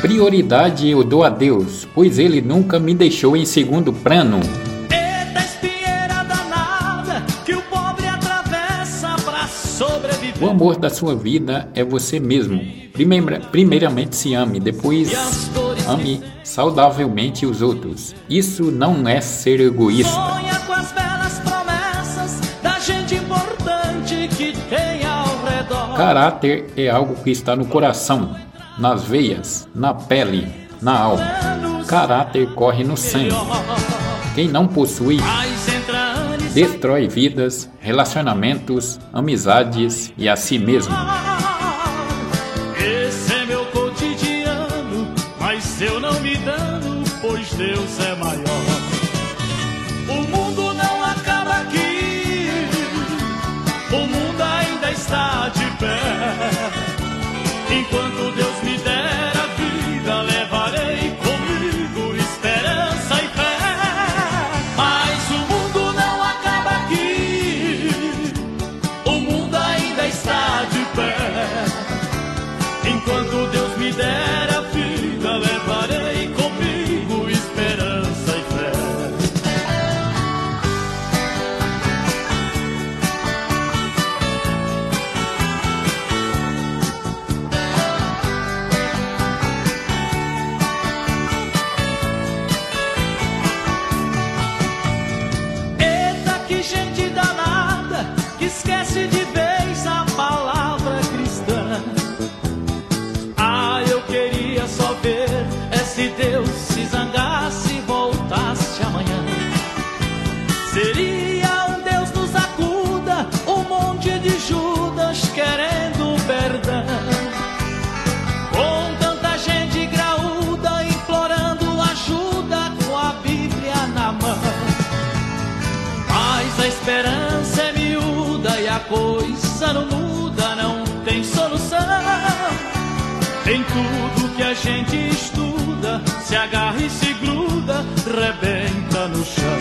Prioridade eu dou a Deus, pois Ele nunca me deixou em segundo plano. O amor da sua vida é você mesmo. Primeira- primeiramente se ame, depois ame saudavelmente os outros. Isso não é ser egoísta. Sonha com as belas promessas da gente importante que tem ao redor. Caráter é algo que está no coração, nas veias, na pele, na alma. Caráter corre no sangue. Quem não possui destrói vidas, relacionamentos, amizades e a si mesmo. Esse é meu cotidiano, mas eu não me dano, pois Deus é maior. O mundo Enquanto Deus me der a vida, levarei comigo esperança e fé. Mas o mundo não acaba aqui, o mundo ainda está de pé. Enquanto Deus me der a esquece de vez a palavra cristã. Ah, eu queria só ver é se Deus se zangasse e voltasse amanhã. Seria a coisa não muda, não tem solução. Em tudo que a gente estuda, se agarra e se gruda, rebenta no chão.